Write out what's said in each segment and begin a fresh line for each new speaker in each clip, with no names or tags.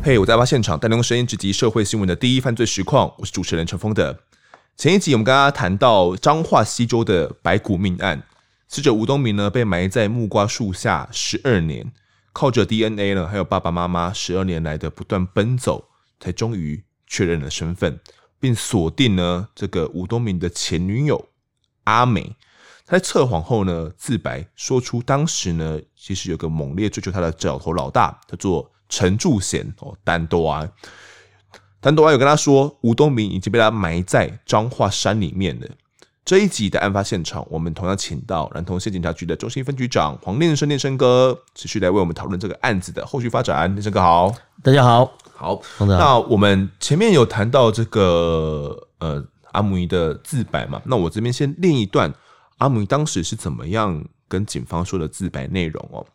嘿我在案发现场，带您用声音直击社会新闻的第一犯罪实况。我是主持人陈峰的。前一集我们刚刚谈到彰化西州的白骨命案，死者吴东明呢被埋在木瓜树下十二年，靠着 DNA 呢，还有爸爸妈妈十二年来的不断奔走，才终于确认了身份，并锁定呢这个吴东明的前女友阿美。他在测谎后呢自白，说出当时呢其实有个猛烈追求他的角头老大，叫做。陈柱贤哦，丹多安。丹多安有跟他说，吴东明已经被他埋在彰化山里面了。这一集的案发现场，我们同样请到南投县警察局的中心分局长黄念生念生哥，持续来为我们讨论这个案子的后续发展。念生哥好，
大家好，
好。那我们前面有谈到这个呃阿姆尼的自白嘛？那我这边先念一段阿姆姨当时是怎么样跟警方说的自白内容哦。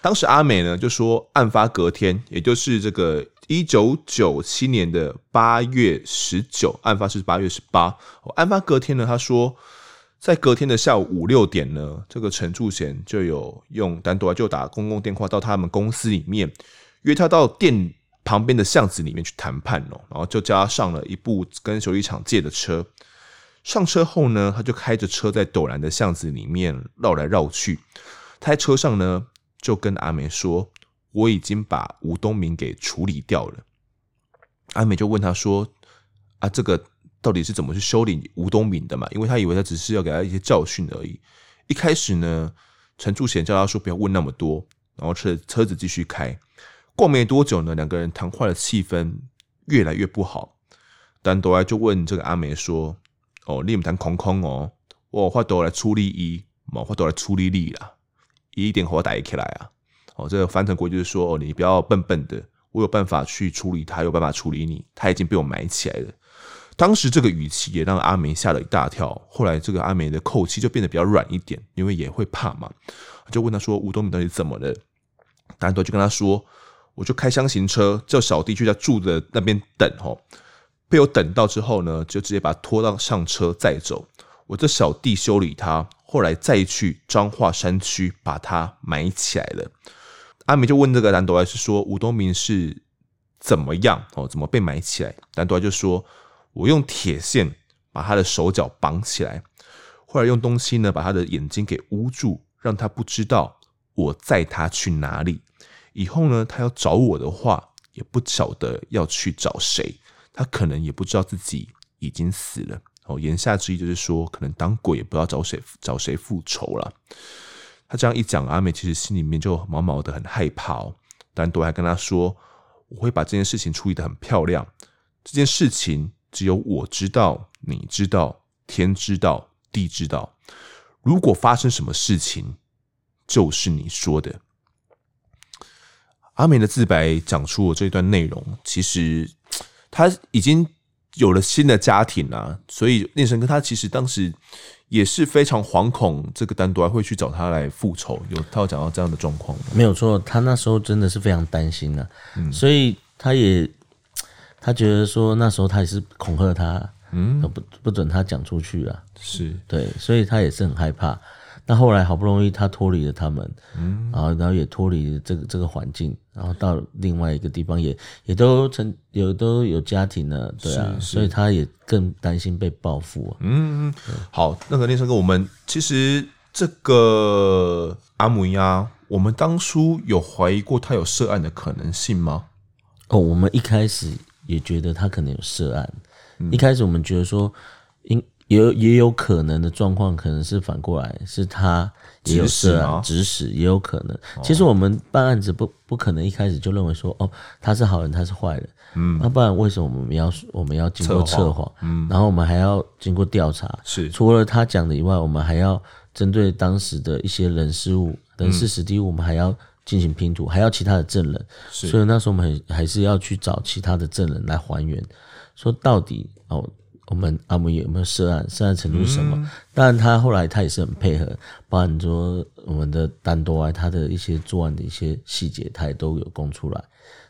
当时阿美呢就说，案发隔天，也就是这个一九九七年的八月十九，案发是八月十八。案发隔天呢，他说在隔天的下午五六点呢，这个陈柱贤就有用单独就打公共电话到他们公司里面，约他到店旁边的巷子里面去谈判哦，然后就加上了一部跟修理厂借的车。上车后呢，他就开着车在陡然的巷子里面绕来绕去。他在车上呢。就跟阿美说：“我已经把吴东明给处理掉了。”阿美就问他说：“啊，这个到底是怎么去修理吴东明的嘛？因为他以为他只是要给他一些教训而已。一开始呢，陈柱贤叫他说不要问那么多，然后车车子继续开。过没多久呢，两个人谈话的气氛越来越不好。但多来就问这个阿美说：‘哦，你们谈空空哦，我话都来处理一，冇话都来处理你啦。’”一点火打起来啊！哦，这个翻成国就是说，哦，你不要笨笨的，我有办法去处理他，有办法处理你。他已经被我埋起来了。当时这个语气也让阿梅吓了一大跳。后来这个阿梅的口气就变得比较软一点，因为也会怕嘛。就问他说：“吴东明到底怎么了？”单独就跟他说：“我就开箱型车，叫小弟去他住的那边等。哦，被我等到之后呢，就直接把他拖到上车载走。我这小弟修理他。”后来再去彰化山区把他埋起来了。阿美就问这个兰多埃是说吴东明是怎么样哦？怎么被埋起来？兰多埃就说：“我用铁线把他的手脚绑起来，后来用东西呢把他的眼睛给捂住，让他不知道我载他去哪里。以后呢，他要找我的话，也不晓得要去找谁，他可能也不知道自己已经死了。”哦，言下之意就是说，可能当鬼也不知道找谁找谁复仇了。他这样一讲，阿美其实心里面就毛毛的，很害怕哦。但都还跟他说，我会把这件事情处理得很漂亮。这件事情只有我知道，你知道，天知道，地知道。如果发生什么事情，就是你说的。阿美的自白讲出了这段内容，其实他已经。有了新的家庭啊，所以念生哥他其实当时也是非常惶恐，这个单独还会去找他来复仇。有他有讲到这样的状况吗？
没有错，他那时候真的是非常担心呢、啊，嗯、所以他也他觉得说那时候他也是恐吓他，嗯，不不准他讲出去啊，
是
对，所以他也是很害怕。那后来好不容易他脱离了他们，嗯，然后然后也脱离了这个这个环境，然后到另外一个地方也也都成有都有家庭了，对啊，所以他也更担心被报复啊。
嗯，好，那个念生哥，我们其实这个阿姆呀，我们当初有怀疑过他有涉案的可能性吗？
哦，我们一开始也觉得他可能有涉案，嗯、一开始我们觉得说应。也有也有可能的状况，可能是反过来，是他也有涉案，指使也有可能。其实我们办案子不不可能一开始就认为说，哦，他是好人，他是坏人，嗯，那不然为什么我们要我们要经过测谎，嗯，然后我们还要经过调查，是。除了他讲的以外，我们还要针对当时的一些人事物人事实地物，我们还要进行拼图，还要其他的证人，是。所以那时候我们还是要去找其他的证人来还原，说到底哦。我们阿姆有没有涉案？涉案程度是什么？嗯、当然，他后来他也是很配合，包含说我们的单多啊，他的一些作案的一些细节，他也都有供出来。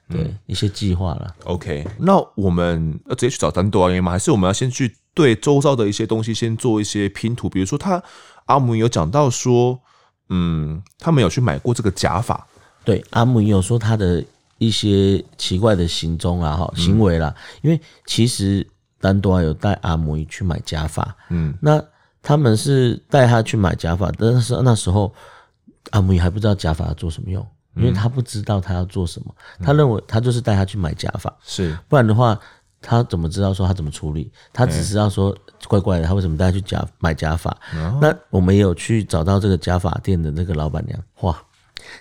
对，嗯、一些计划了。OK，
那我们要直接去找单多啊吗？还是我们要先去对周遭的一些东西先做一些拼图？比如说他，他阿姆有讲到说，嗯，他们有去买过这个假发。
对，阿姆有说他的一些奇怪的行踪啊，哈，行为啦。嗯、因为其实丹多有带阿姆去买假发，嗯，那他们是带他去买假发，但是那时候阿姆还不知道假发要做什么用，因为他不知道他要做什么，嗯、他认为他就是带他去买假发，
是，
不然的话。他怎么知道说他怎么处理？他只知道说怪怪的，他为什么带他去假买假发？欸、那我们也有去找到这个假发店的那个老板娘。哇，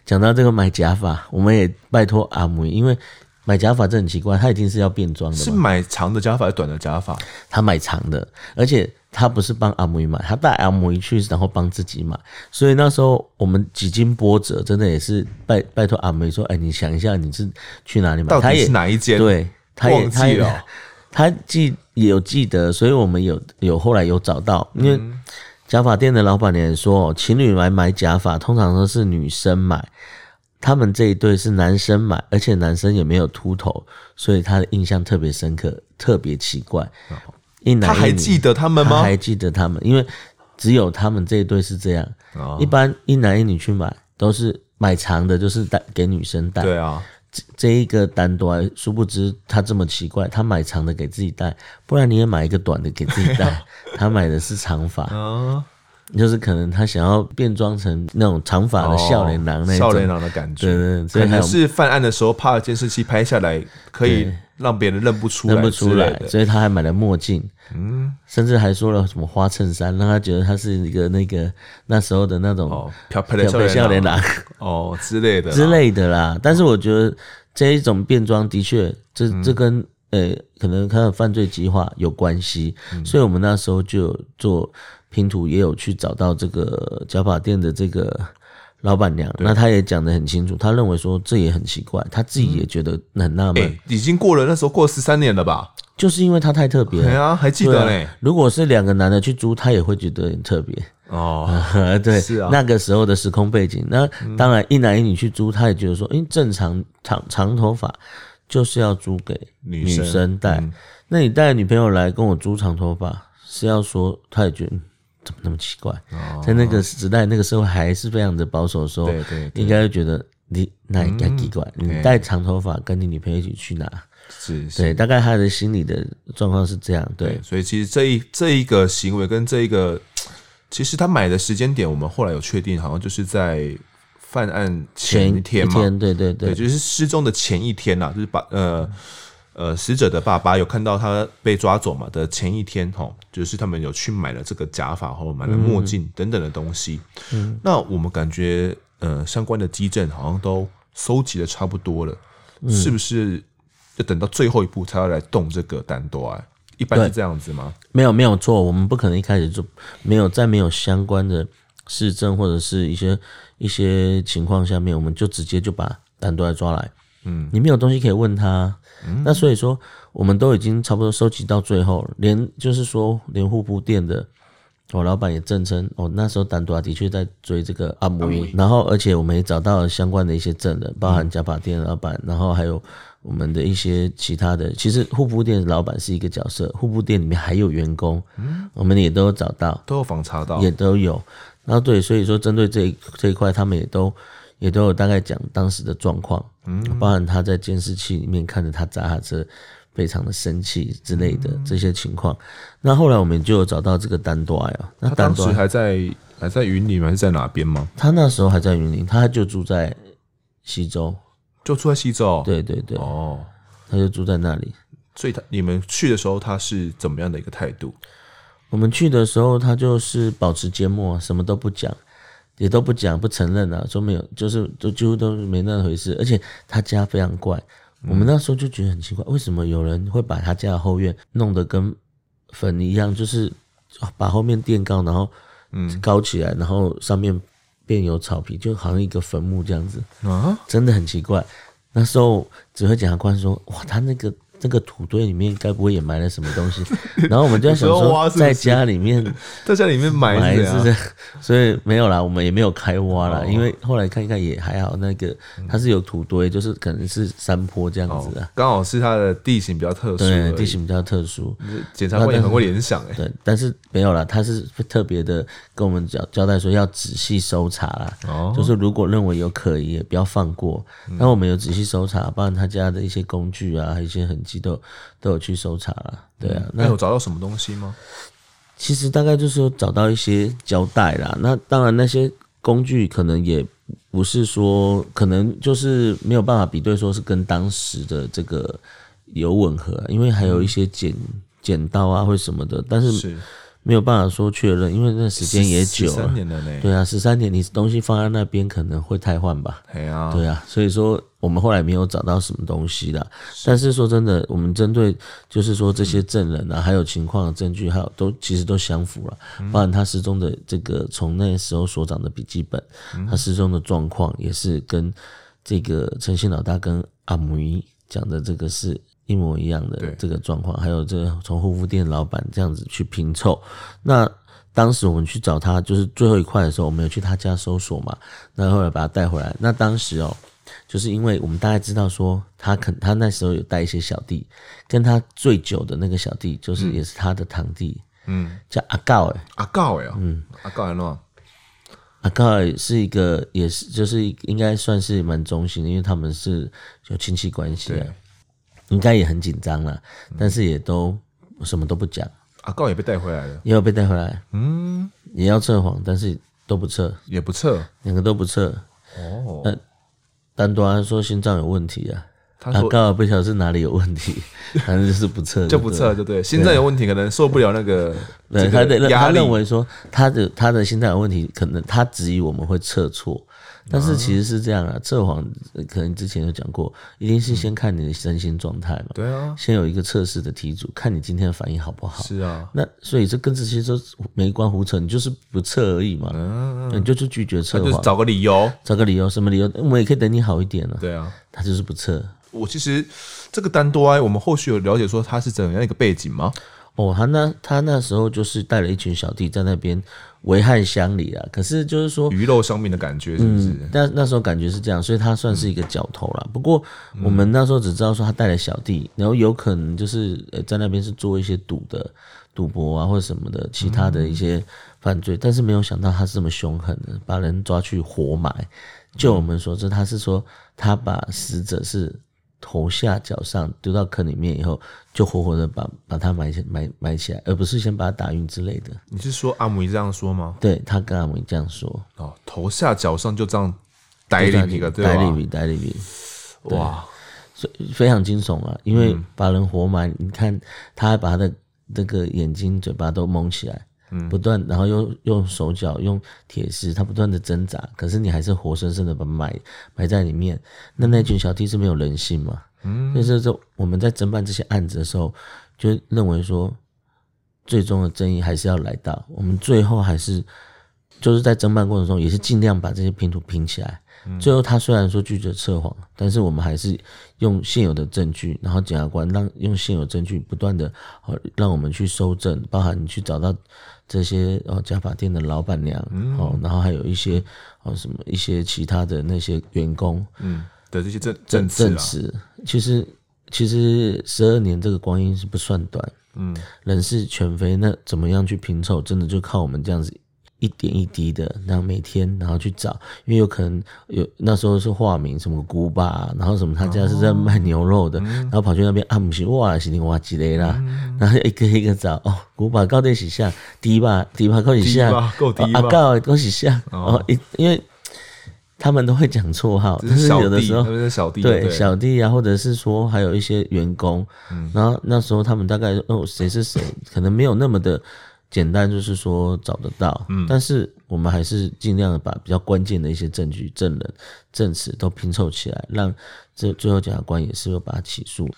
讲到这个买假发，我们也拜托阿姆，因为买假发这很奇怪，他一定是要变装的。
是买长的假发还是短的假发？
他买长的，而且他不是帮阿姆买，他带阿姆去，然后帮自己买。所以那时候我们几经波折，真的也是拜拜托阿姆说：“哎、欸，你想一下，你是去哪里买？
到底是哪一间？”
对。他也
忘记了，
他记有记得，所以我们有有后来有找到，因为假发店的老板娘说，情侣来买假发通常都是女生买，他们这一对是男生买，而且男生也没有秃头，所以他的印象特别深刻，特别奇怪。一男一女，他还记得他们吗？他还记得他们，因为只有他们这一对是这样。一般一男一女去买都是买长的，就是带给女生戴。
对啊。
这一个单端，殊不知他这么奇怪，他买长的给自己戴，不然你也买一个短的给自己戴。他买的是长发，哦、就是可能他想要变装成那种长发的少年郎那种，
少年郎的感觉。
对对对，
可能是犯案的时候怕监视器拍下来可以让别人认不出来，
认不出来，所以他还买了墨镜。嗯，甚至还说了什么花衬衫，让他觉得他是一个那个那时候的那种
漂漂的。少年郎。哦之类的
之类的啦。但是我觉得这一种变装的确，这这跟呃可能他的犯罪计划有关系，所以我们那时候就做拼图，也有去找到这个假发店的这个老板娘，那她也讲得很清楚，她认为说这也很奇怪，她自己也觉得很纳闷。
已经过了那时候过十三年了吧？
就是因为他太特别，
对啊，还记得嘞。
如果是两个男的去租，他也会觉得很特别哦。对，是啊，那个时候的时空背景，那当然一男一女去租，他也觉得说，因为，正常长长头发就是要租给女生戴。那你带女朋友来跟我租长头发，是要说他也觉得怎么那么奇怪？在那个时代，那个社会还是非常的保守的时候，对对，应该会觉得你那应该奇怪？你带长头发跟你女朋友一起去哪？是，是，对，大概他的心理的状况是这样，对，对，
所以其实这一这一个行为跟这一个，其实他买的时间点，我们后来有确定，好像就是在犯案前一天嘛，
天对对对，
对，就是失踪的前一天呐，就是把呃呃死者的爸爸有看到他被抓走嘛的前一天哈，就是他们有去买了这个假发或买了墨镜等等的东西，嗯，那我们感觉呃相关的基证好像都收集的差不多了，嗯、是不是？要等到最后一步才要来动这个单多，一般是这样子吗？
没有没有错，我们不可能一开始就没有在没有相关的市政或者是一些一些情况下面，我们就直接就把单多来抓来。嗯，你没有东西可以问他，嗯、那所以说我们都已经差不多收集到最后，连就是说连护肤店的。我老板也证称，哦，那时候丹多的确在追这个阿姆，然后而且我们也找到了相关的一些证人，包含假发店的老板，然后还有我们的一些其他的。其实护肤店的老板是一个角色，护肤店里面还有员工，我们也都有找到，
都有访查到，
也都有。然后对，所以说针对这一这一块，他们也都也都有大概讲当时的状况，嗯，包含他在监视器里面看着他砸他车。非常的生气之类的这些情况，那后来我们就有找到这个丹多呀。那
当时还在还在云林还是在哪边吗？
他那时候还在云林，他就住在西周，
就住在西周。
对对对，哦，他就住在那里。
所以他你们去的时候，他是怎么样的一个态度？
我们去的时候，他就是保持缄默，什么都不讲，也都不讲，不承认啊，说没有，就是都几乎都没那回事。而且他家非常怪。我们那时候就觉得很奇怪，为什么有人会把他家的后院弄得跟坟一样，就是把后面垫高，然后嗯高起来，然后上面变有草皮，就好像一个坟墓这样子啊，真的很奇怪。那时候指挥检察官说：“哇，他那个这个土堆里面该不会也埋了什么东西？然后我们就在想说，在家里面，
在家里面埋是，
所以没有啦，我们也没有开挖啦，因为后来看一看也还好，那个它是有土堆，就是可能是山坡这样子的，
刚好是它的地形比较特殊，
对，地形比较特殊。
检察官也很会联想哎，
对，但是没有啦，他是特别的跟我们交交代说要仔细搜查啦，哦，就是如果认为有可疑，也不要放过。那我们有仔细搜查，包括他家的一些工具啊，还有一些痕迹。都都有去搜查了，对啊，那
有找到什么东西吗？
其实大概就是说找到一些胶带啦。那当然那些工具可能也不是说，可能就是没有办法比对，说是跟当时的这个有吻合，因为还有一些剪剪刀啊或什么的，但是。没有办法说确认，因为那时间也久了。对啊，十三年，你东西放在那边可能会太换吧？对啊，对啊，所以说我们后来没有找到什么东西啦。但是说真的，我们针对就是说这些证人啊，还有情况的证据，还有都其实都相符了。包含他失踪的这个从那时候所长的笔记本，他失踪的状况也是跟这个陈信老大跟阿姆姨讲的这个是。一模一样的这个状况，还有这个从护肤店老板这样子去拼凑。那当时我们去找他，就是最后一块的时候，我们有去他家搜索嘛。那后来把他带回来。那当时哦，就是因为我们大概知道说，他肯他那时候有带一些小弟，跟他最久的那个小弟，就是也是他的堂弟，嗯，叫阿告诶，
阿告诶，嗯，阿告哎喏，
阿告是一个也是就是应该算是蛮忠心的，因为他们是有亲戚关系啊。应该也很紧张了，但是也都什么都不讲。
阿告也被带回来了，
也有被带回来，嗯，也要测谎，但是都不测，
也不测，
两个都不测。哦，那单端说心脏有问题啊，阿告不晓得是哪里有问题，反正就是不测，
就不测，就对，心脏有问题，可能受不了那个，
对，他的他认为说他的他的心脏有问题，可能他质疑我们会测错。但是其实是这样啊，测谎可能之前有讲过，一定是先看你的身心状态嘛。对啊，先有一个测试的题组，看你今天的反应好不好。是啊，那所以这跟这些都没关胡扯，你就是不测而已嘛。嗯，你就去拒绝测谎，
就是找个理由，
找个理由，什么理由？我们也可以等你好一点了。
对啊，
他就是不测。
我其实这个单多埃，我们后续有了解说他是怎样一个背景吗？
哦，他那他那时候就是带了一群小弟在那边危害乡里啊。可是就是说
鱼肉生命的感觉是不是？
嗯，那那时候感觉是这样，所以他算是一个角头啦。不过我们那时候只知道说他带了小弟，然后有可能就是呃在那边是做一些赌的赌博啊或者什么的其他的一些犯罪，但是没有想到他是这么凶狠的，把人抓去活埋。就我们所知，他是说他把死者是。头下脚上丢到坑里面以后，就活活的把把他埋起埋埋起来，而不是先把他打晕之类的。
你是说阿姆尼这样说吗？
对，他跟阿姆尼这样说。
哦，头下脚上就这样逮里一个，对吧？
逮里比逮里比，哇，所以非常惊悚啊！因为把人活埋，嗯、你看他还把他的那个眼睛、嘴巴都蒙起来。不断，然后又用手脚用铁丝，他不断的挣扎，可是你还是活生生的把埋埋在里面。那那群小弟是没有人性嘛？嗯，所以说我们在侦办这些案子的时候，就认为说，最终的正义还是要来到。我们最后还是就是在侦办过程中，也是尽量把这些拼图拼起来。最后他虽然说拒绝测谎，但是我们还是用现有的证据，然后检察官让用现有证据不断的让我们去搜证，包含你去找到这些哦加法店的老板娘哦，然后还有一些哦什么一些其他的那些员工。嗯
的这些证证证词，
其实其实十二年这个光阴是不算短，嗯，人事全非，那怎么样去拼凑，真的就靠我们这样子。一点一滴的，然后每天，然后去找，因为有可能有那时候是化名什么古巴，然后什么他家是在卖牛肉的，哦、然后跑去那边啊，不是哇，是另外几类啦，嗯、然后一个一个找哦，古巴高点几下，低吧低吧高几下，够低啊高高几下。哦，因因为他们都会讲绰号，但是有的时候
是小弟
对。小弟啊，或者是说还有一些员工，嗯、然后那时候他们大概哦谁是谁，可能没有那么的。简单就是说找得到，嗯，但是我们还是尽量的把比较关键的一些证据、证人、证词都拼凑起来，让这最后检察官也是会把他起诉。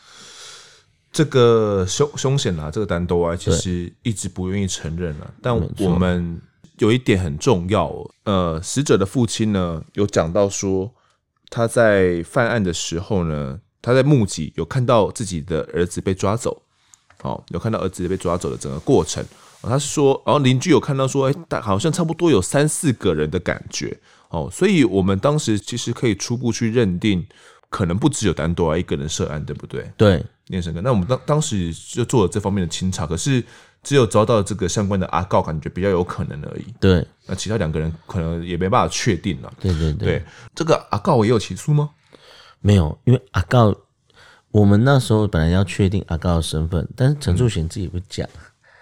这个凶凶险啊，这个单多啊，其实一直不愿意承认啊。但我们有一点很重要，呃，死者的父亲呢有讲到说，他在犯案的时候呢，他在目击有看到自己的儿子被抓走，哦，有看到儿子被抓走的整个过程。他是说，然后邻居有看到说，哎，大好像差不多有三四个人的感觉，哦，所以我们当时其实可以初步去认定，可能不只有丹多拉一个人涉案，对不对？
对，
念生哥，那我们当当时就做了这方面的清查，可是只有遭到这个相关的阿告，感觉比较有可能而已。
对，
那其他两个人可能也没办法确定了。
对对对，
对，这个阿告也有起诉吗？
没有，因为阿告，我们那时候本来要确定阿告的身份，但是陈柱贤自己不讲。嗯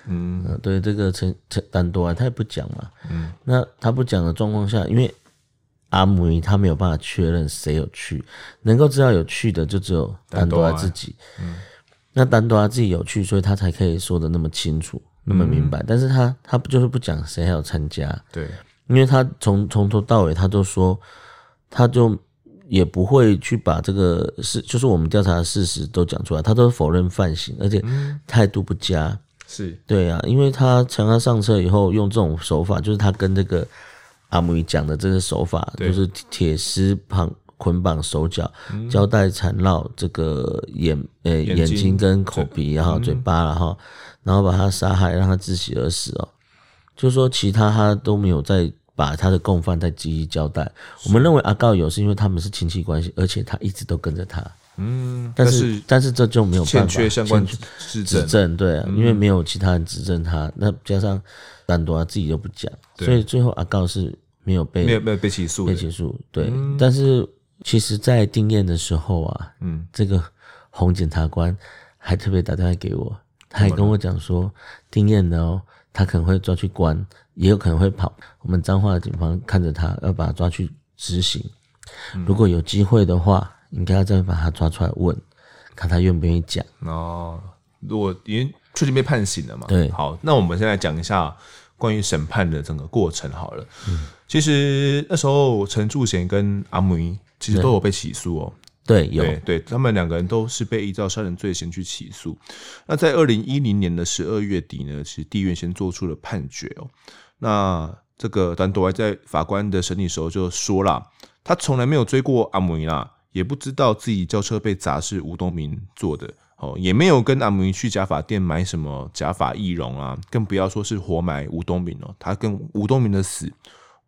嗯，对，这个陈陈丹多啊，他也不讲嘛。嗯，那他不讲的状况下，因为阿姆尼他没有办法确认谁有去，能够知道有去的就只有丹多啊自己。嗯，那丹多啊自己有去，所以他才可以说的那么清楚，那么明白。嗯、但是他他不就是不讲谁还有参加？
对，
因为他从从头到尾他都说，他就也不会去把这个事，就是我们调查的事实都讲出来，他都否认犯行，而且态度不佳。
是。
对啊，因为他强他上车以后用这种手法，就是他跟这个阿姆讲的这个手法，就是铁丝绑捆绑手脚，胶带缠绕这个眼呃眼睛。跟口鼻，然后嘴巴，然后然后把他杀害，让他窒息而死哦。就是说其他他都没有再把他的共犯再进行交代。我们认为阿告有是因为他们是亲戚关系，而且他一直都跟着他。
嗯，
但是但是这就没有办法
欠缺相关
指证，对啊，因为没有其他人指证他，那加上丹多他自己又不讲，所以最后阿告是没有被
没有没有被起诉，
被起诉，对。但是其实，在定验的时候啊，嗯，这个红检察官还特别打电话给我，他还跟我讲说，定验的哦，他可能会抓去关，也有可能会跑。我们彰化的警方看着他，要把他抓去执行。如果有机会的话。应该要再把他抓出来问，看他愿不愿意讲
哦。如果因为确定被判刑了嘛？
对，
好，那我们现在讲一下关于审判的整个过程好了。嗯，其实那时候陈柱贤跟阿姆其实都有被起诉哦。
对，有
对，对，他们两个人都是被依照杀人罪嫌去起诉。那在二零一零年的十二月底呢，其实地院先做出了判决哦。那这个丹多还在法官的审理时候就说了，他从来没有追过阿姆啦。也不知道自己轿车被砸是吴东明做的哦，也没有跟阿姆尼去假发店买什么假发易容啊，更不要说是活埋吴东明哦，他跟吴东明的死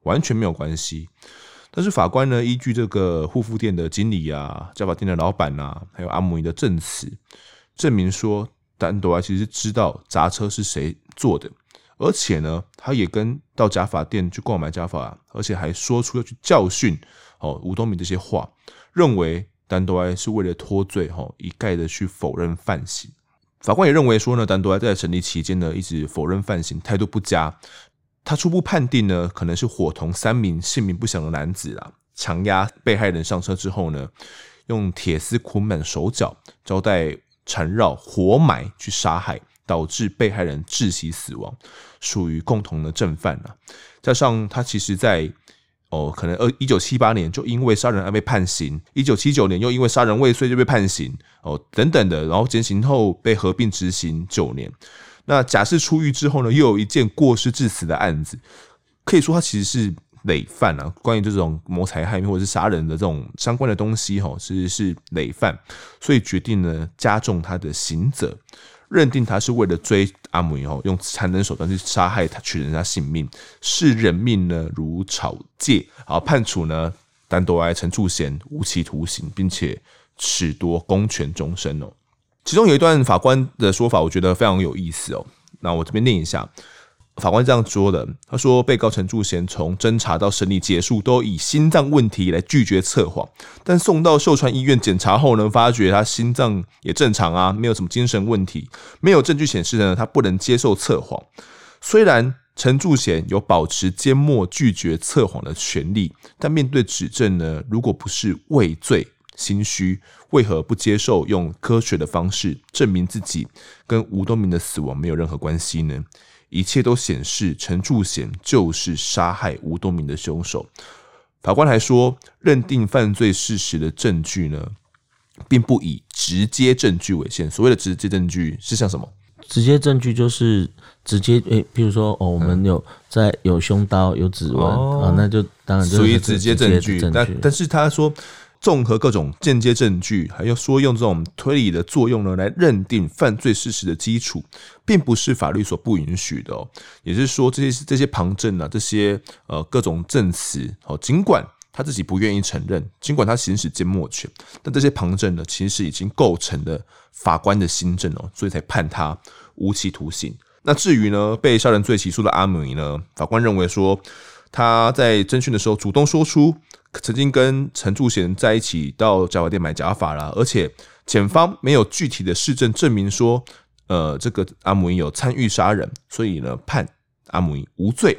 完全没有关系。但是法官呢，依据这个护肤店的经理啊、假发店的老板啊，还有阿姆尼的证词，证明说丹多拉其实知道砸车是谁做的，而且呢，他也跟到假发店去购买假发，而且还说出要去教训哦吴东明这些话。认为丹多埃是为了脱罪，哈，一概的去否认犯行。法官也认为说呢，丹多埃在审理期间呢，一直否认犯行，态度不佳。他初步判定呢，可能是伙同三名姓名不详的男子啊，强压被害人上车之后呢，用铁丝捆绑手脚，胶带缠绕，活埋去杀害，导致被害人窒息死亡，属于共同的正犯啊。加上他其实在哦，可能二一九七八年就因为杀人而被判刑，一九七九年又因为杀人未遂就被判刑，哦，等等的，然后减刑后被合并执行九年。那假释出狱之后呢，又有一件过失致死的案子，可以说他其实是累犯啊。关于这种谋财害命或者是杀人的这种相关的东西，哈，其实是累犯，所以决定呢加重他的刑责。认定他是为了追阿姆以后，用残忍手段去杀害他，取人家性命，视人命呢如草芥，好判处呢丹多埃陈柱贤无期徒刑，并且褫夺公权终身哦。其中有一段法官的说法，我觉得非常有意思哦。那我这边念一下。法官这样说的：“他说，被告陈柱贤从侦查到审理结束，都以心脏问题来拒绝测谎。但送到秀川医院检查后呢，发觉他心脏也正常啊，没有什么精神问题，没有证据显示呢他不能接受测谎。虽然陈柱贤有保持缄默拒绝测谎的权利，但面对指证呢，如果不是畏罪心虚，为何不接受用科学的方式证明自己跟吴东明的死亡没有任何关系呢？”一切都显示陈柱贤就是杀害吴东明的凶手。法官还说，认定犯罪事实的证据呢，并不以直接证据为限。所谓的直接证据是像什么？
直接证据就是直接诶，譬如说哦，我们有在有凶刀、有指纹啊，那就当然属于
直接证据。但但是他说，综合各种间接证据，还要说用这种推理的作用呢，来认定犯罪事实的基础，并不是法律所不允许的哦。也是说，这些这些旁证啊，这些呃各种证词哦，尽管他自己不愿意承认，尽管他行使缄默权，但这些旁证呢，其实已经构成了法官的新证哦，所以才判他无期徒刑。那至于呢，被杀人罪起诉的阿姆呢，法官认为说。他在侦讯的时候主动说出曾经跟陈柱贤在一起到假发店买假发啦，而且检方没有具体的事证证明说，呃，这个阿姆有参与杀人，所以呢判阿姆无罪。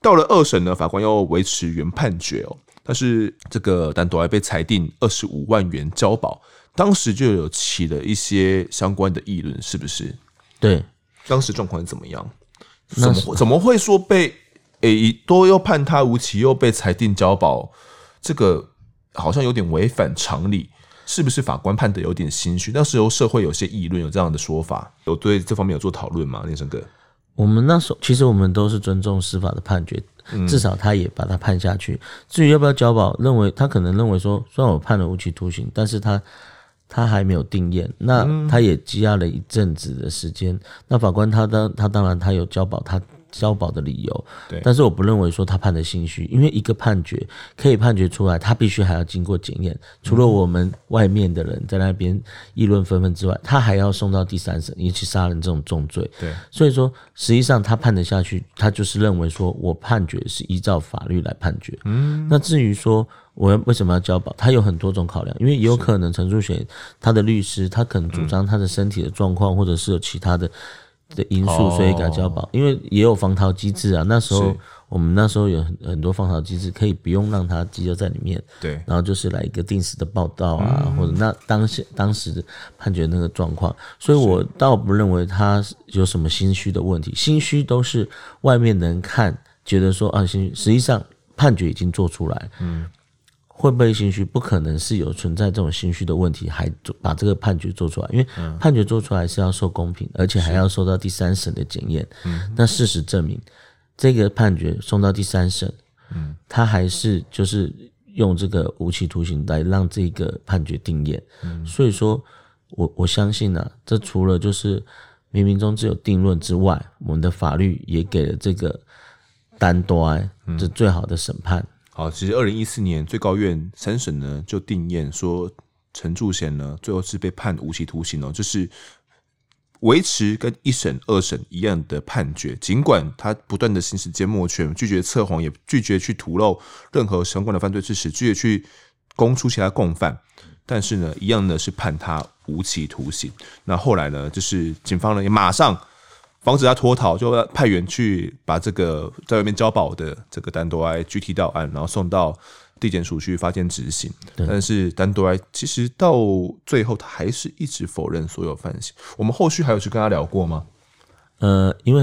到了二审呢，法官又维持原判决哦，但是这个丹朵还被裁定二十五万元交保，当时就有起了一些相关的议论，是不是？
对，
当时状况是怎么样？怎么怎么会说被？诶，多又判他无期，又被裁定交保，这个好像有点违反常理，是不是？法官判的有点心虚。那时候社会有些议论，有这样的说法，有对这方面有做讨论吗？念生哥，
我们那时候其实我们都是尊重司法的判决，至少他也把他判下去。至于要不要交保，认为他可能认为说，虽然我判了无期徒刑，但是他他还没有定验，那他也积压了一阵子的时间。那法官他当他当然他有交保，他。交保的理由，对，但是我不认为说他判的心虚，因为一个判决可以判决出来，他必须还要经过检验。除了我们外面的人在那边议论纷纷之外，他还要送到第三审，尤其杀人这种重罪。对，所以说实际上他判得下去，他就是认为说我判决是依照法律来判决。嗯，那至于说我为什么要交保，他有很多种考量，因为也有可能陈淑贤他的律师，他可能主张他的身体的状况，或者是有其他的。的因素，所以给他交保，因为也有防逃机制啊。那时候我们那时候有很很多防逃机制，可以不用让他羁留在里面。对，然后就是来一个定时的报道啊，或者那当时当时判决那个状况，所以我倒不认为他有什么心虚的问题，心虚都是外面人看觉得说啊心虚，实际上判决已经做出来。嗯。会不会心虚？不可能是有存在这种心虚的问题，还把这个判决做出来。因为判决做出来是要受公平，而且还要受到第三审的检验。那事实证明，这个判决送到第三审，他还是就是用这个无期徒刑来让这个判决定验。所以说我我相信呢、啊，这除了就是冥冥中自有定论之外，我们的法律也给了这个单端这最好的审判。
好，其实二零一四年最高院三审呢就定谳说陈柱贤呢最后是被判无期徒刑哦，就是维持跟一审、二审一样的判决，尽管他不断的行使缄默权，拒绝测谎，也拒绝去吐露任何相关的犯罪事实，拒绝去供出其他共犯，但是呢，一样的是判他无期徒刑。那后来呢，就是警方呢也马上。防止他脱逃，就派员去把这个在外面交保的这个单独爱具体到案，然后送到地检署去发监执行。但是单独爱其实到最后他还是一直否认所有犯行。我们后续还有去跟他聊过吗？
呃，因为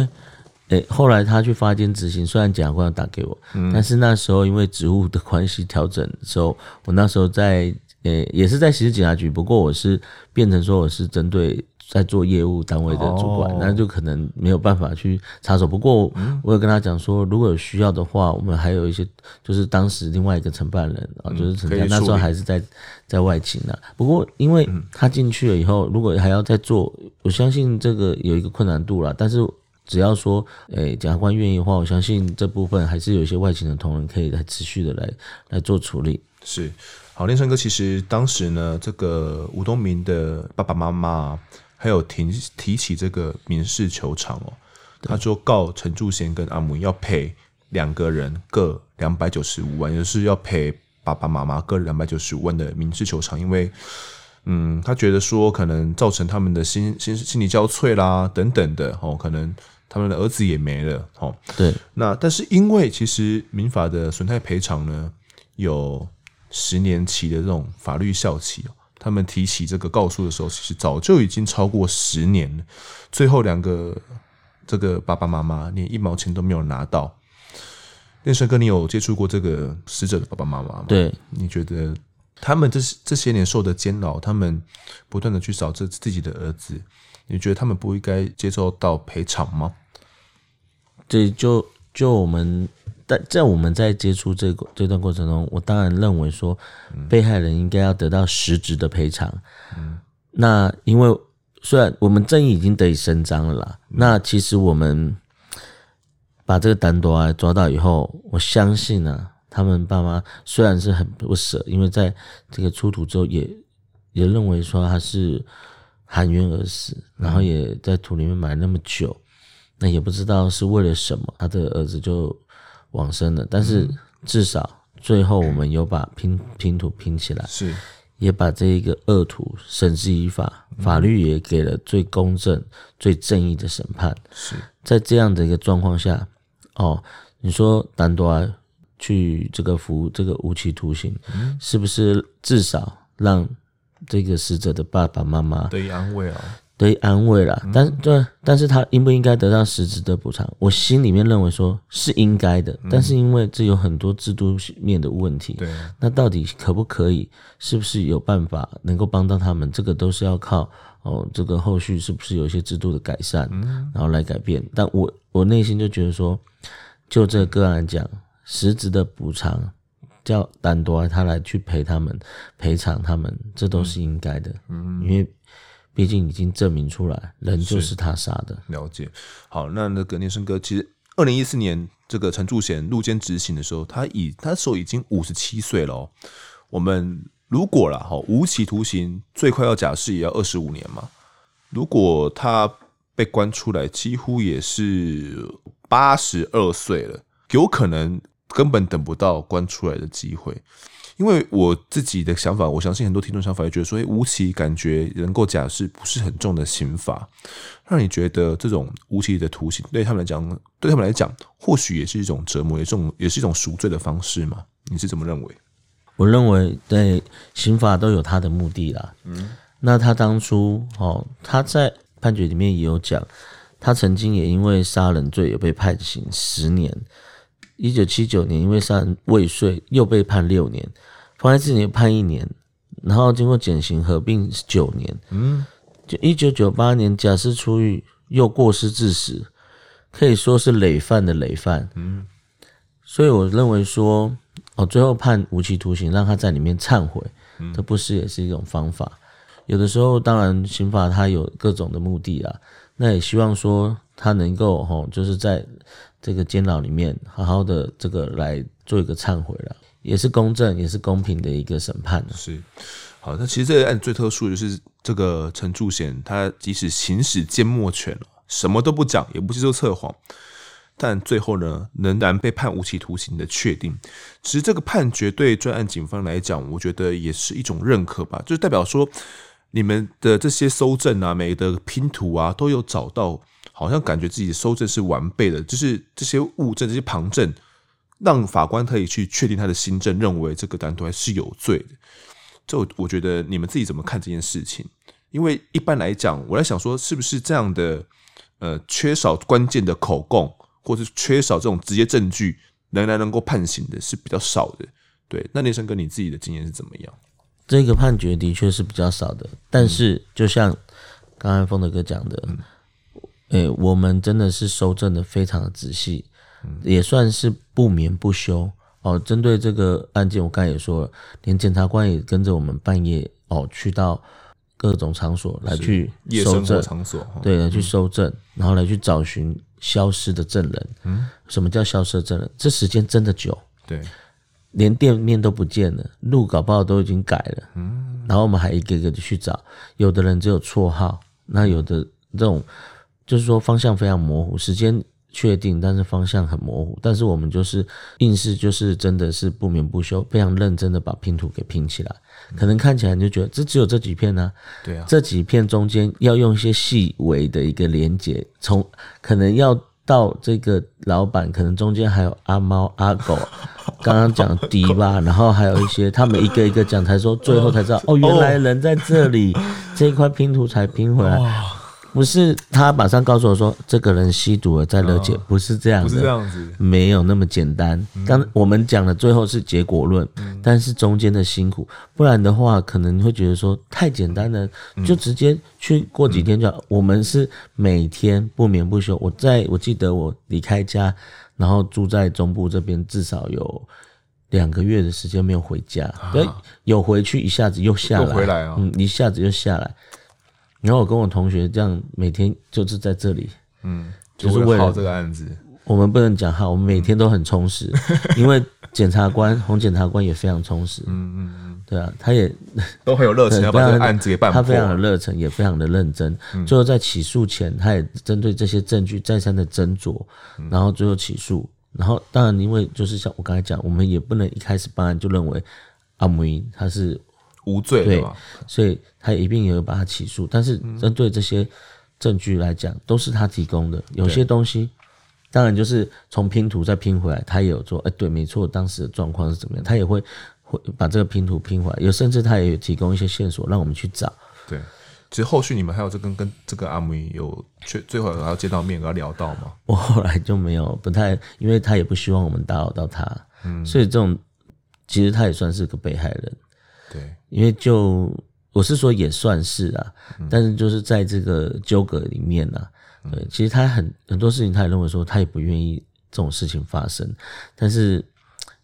诶、欸，后来他去发监执行，虽然检察官要打给我，嗯、但是那时候因为职务的关系调整的时候，我那时候在诶、欸、也是在刑事警察局，不过我是变成说我是针对。在做业务单位的主管，那就可能没有办法去插手。不过，我有跟他讲说，如果有需要的话，我们还有一些，就是当时另外一个承办人啊，就是陈家那时候还是在在外勤呢。不过，因为他进去了以后，如果还要再做，我相信这个有一个困难度了。但是，只要说，诶，检察官愿意的话，我相信这部分还是有一些外勤的同仁可以来持续的来来做处理。
是，好，念生哥，其实当时呢，这个吴东明的爸爸妈妈。还有提提起这个民事求偿哦，他说告陈柱贤跟阿姆要赔两个人各两百九十五万，也就是要赔爸爸妈妈各两百九十五万的民事求偿，因为嗯，他觉得说可能造成他们的心心心理交瘁啦等等的哦，可能他们的儿子也没了哦。
对，
那但是因为其实民法的损害赔偿呢有十年期的这种法律效期哦。他们提起这个告诉的时候，其实早就已经超过十年了。最后两个这个爸爸妈妈连一毛钱都没有拿到。念生哥，你有接触过这个死者的爸爸妈妈吗？
对，
你觉得他们这这些年受的煎熬，他们不断的去找这自己的儿子，你觉得他们不应该接受到赔偿吗？
对，就就我们但在我们在接触这个这段过程中，我当然认为说，被害人应该要得到实质的赔偿。嗯，那因为虽然我们正义已经得以伸张了啦，嗯、那其实我们把这个单独啊抓到以后，我相信呢、啊，他们爸妈虽然是很不舍，因为在这个出土之后也也认为说他是含冤而死，然后也在土里面埋那么久。那也不知道是为了什么，他的儿子就往生了。但是至少最后我们有把拼拼图拼起来，是也把这一个恶徒绳之以法，法律也给了最公正、最正义的审判。是在这样的一个状况下，哦，你说单独去这个服这个无期徒刑，是不是至少让这个死者的爸爸妈妈
得以安慰啊？
得以安慰了，但对，但是他应不应该得到实质的补偿？我心里面认为说是应该的，但是因为这有很多制度面的问题，对，那到底可不可以？是不是有办法能够帮到他们？这个都是要靠哦，这个后续是不是有一些制度的改善，然后来改变？但我我内心就觉得说，就这个个案来讲，实质的补偿叫单独他来去赔他们赔偿他们，这都是应该的，嗯，因为。毕竟已经证明出来，人就是他杀的。
了解。好，那那个念生哥，其实二零一四年这个陈柱贤入监执行的时候，他已他时候已经五十七岁了哦。我们如果了，哈，无期徒刑最快要假释也要二十五年嘛。如果他被关出来，几乎也是八十二岁了，有可能根本等不到关出来的机会。因为我自己的想法，我相信很多听众想法也觉得说，诶，无期感觉能够假释不是很重的刑罚，让你觉得这种无期的徒刑对他们来讲，对他们来讲，或许也是一种折磨，也是一种也是一种赎罪的方式嘛？你是怎么认为？
我认为，对刑法都有他的目的啦。嗯，那他当初哦，他在判决里面也有讲，他曾经也因为杀人罪有被判刑十年。一九七九年，因为杀人未遂，又被判六年；妨害自己判一年，然后经过减刑合并九年。嗯，就一九九八年假释出狱，又过失致死，可以说是累犯的累犯。嗯，所以我认为说，哦，最后判无期徒刑，让他在里面忏悔，这不是也是一种方法？有的时候，当然刑法它有各种的目的啦，那也希望说他能够吼，就是在。这个监牢里面，好好的这个来做一个忏悔了，也是公正，也是公平的一个审判。
是，好，那其实这个案最特殊的就是这个陈柱贤，他即使行使缄默权，什么都不讲，也不接受测谎，但最后呢，仍然被判无期徒刑的确定。其实这个判决对专案警方来讲，我觉得也是一种认可吧，就代表说你们的这些搜证啊，每个拼图啊，都有找到。好像感觉自己搜证是完备的，就是这些物证、这些旁证，让法官可以去确定他的新政，认为这个单独还是有罪的。这我觉得你们自己怎么看这件事情？因为一般来讲，我在想说，是不是这样的呃，缺少关键的口供，或是缺少这种直接证据，仍然能够判刑的是比较少的。对，那念生哥你自己的经验是怎么样？
这个判决的确是比较少的，但是就像刚才风德哥讲的。嗯诶、欸，我们真的是收证的非常的仔细，也算是不眠不休哦。针对这个案件，我刚才也说了，连检察官也跟着我们半夜哦，去到各种场所来去搜证场所，对，来去搜证，然后来去找寻消失的证人。嗯，什么叫消失的证人？这时间真的久，对，连店面都不见了，路搞不好都已经改了。嗯，然后我们还一个一个的去找，有的人只有绰号，那有的这种。就是说方向非常模糊，时间确定，但是方向很模糊。但是我们就是硬是就是真的是不眠不休，非常认真的把拼图给拼起来。可能看起来你就觉得这只有这几片呢？对啊，这几片中间要用一些细微的一个连接，从可能要到这个老板，可能中间还有阿猫阿狗，刚刚讲迪吧，然后还有一些他们一个一个讲，才说最后才知道哦，原来人在这里，这一块拼图才拼回来。不是他马上告诉我说，这个人吸毒了在了解，不是这样的，不是这样子，没有那么简单。刚我们讲的最后是结果论，但是中间的辛苦，不然的话可能会觉得说太简单了，就直接去过几天就好。我们是每天不眠不休。我在我记得我离开家然后住在中部这边，至少有两个月的时间没有回家，对、啊，有回去一下子又下来，
又回来啊，
嗯，一下子又下来。然后我跟我同学这样每天就是在这里，
嗯，就是为了这个案子。
我们不能讲哈，我们每天都很充实，因为检察官洪检察官也非常充实，嗯嗯嗯，对啊，他也
都很有热忱，要把这个案子给办破。
他非常的热忱，也非常的认真。最后在起诉前，他也针对这些证据再三的斟酌，然后最后起诉。然后当然，因为就是像我刚才讲，我们也不能一开始办案就认为阿姆他是
无罪的嘛，
所以他一定也有把他起诉。但是针对这些证据来讲，都是他提供的，有些东西。当然，就是从拼图再拼回来，他也有做。哎，对，没错，当时的状况是怎么样？他也会会把这个拼图拼回来，有甚至他也有提供一些线索让我们去找。
对，其实后续你们还有这跟跟这个阿姆有最最后还要见到面，要聊到吗？
我后来就没有，不太，因为他也不希望我们打扰到他。嗯，所以这种其实他也算是个被害人。
对，
因为就我是说也算是啊，嗯、但是就是在这个纠葛里面呢、啊。对，其实他很很多事情，他也认为说，他也不愿意这种事情发生，但是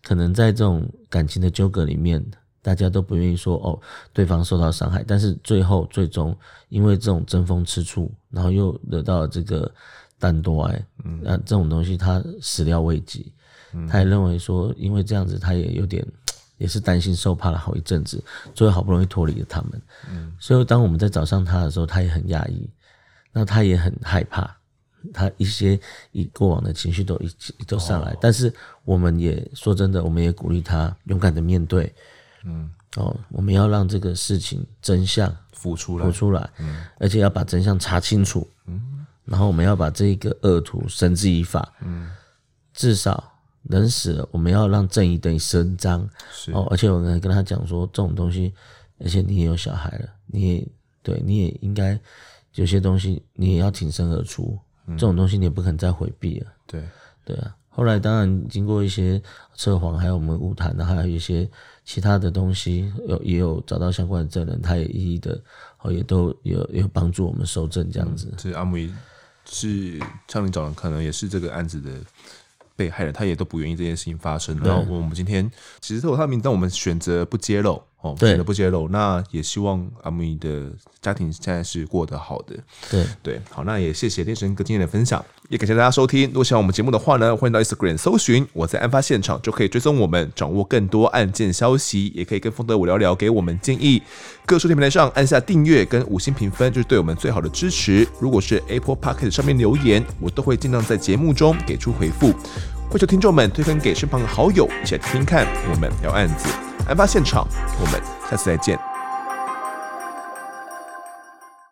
可能在这种感情的纠葛里面，大家都不愿意说哦，对方受到伤害，但是最后最终因为这种争风吃醋，然后又得到了这个单多爱，嗯，那这种东西他始料未及，他也认为说，因为这样子他也有点也是担心受怕了好一阵子，最后好不容易脱离了他们，嗯，所以当我们在找上他的时候，他也很压抑。那他也很害怕，他一些以过往的情绪都一起都上来，但是我们也说真的，我们也鼓励他勇敢的面对，嗯，哦，我们要让这个事情真相
浮出来，
浮出来，嗯，而且要把真相查清楚，嗯，然后我们要把这个恶徒绳之以法，嗯，至少人死了，我们要让正义得以伸张，是哦，而且我跟跟他讲说，这种东西，而且你也有小孩了，你也对，你也应该。有些东西你也要挺身而出，嗯、这种东西你也不可能再回避了。
对
对啊，后来当然经过一些测谎，还有我们晤谈，还有一些其他的东西，有也有找到相关的证人，他也一一的，哦，也都有有帮助我们收证这样子。
这、嗯、阿姆是像你找人，可能也是这个案子的被害人，他也都不愿意这件事情发生。然后我们今天其实透过他的名字，但我们选择不揭露。哦，选择不揭露，那也希望阿姆的家庭现在是过得好的。
对
对，好，那也谢谢天神哥今天的分享，也感谢大家收听。如果喜欢我们节目的话呢，欢迎到 Instagram 搜寻我在案发现场，就可以追踪我们，掌握更多案件消息，也可以跟风德我聊聊，给我们建议。各收听平台上按下订阅跟五星评分，就是对我们最好的支持。如果是 Apple Podcast 上面留言，我都会尽量在节目中给出回复。欢迎听众们推分给身旁的好友，一起来听听看我们聊案子。案发现场，我们下次再见。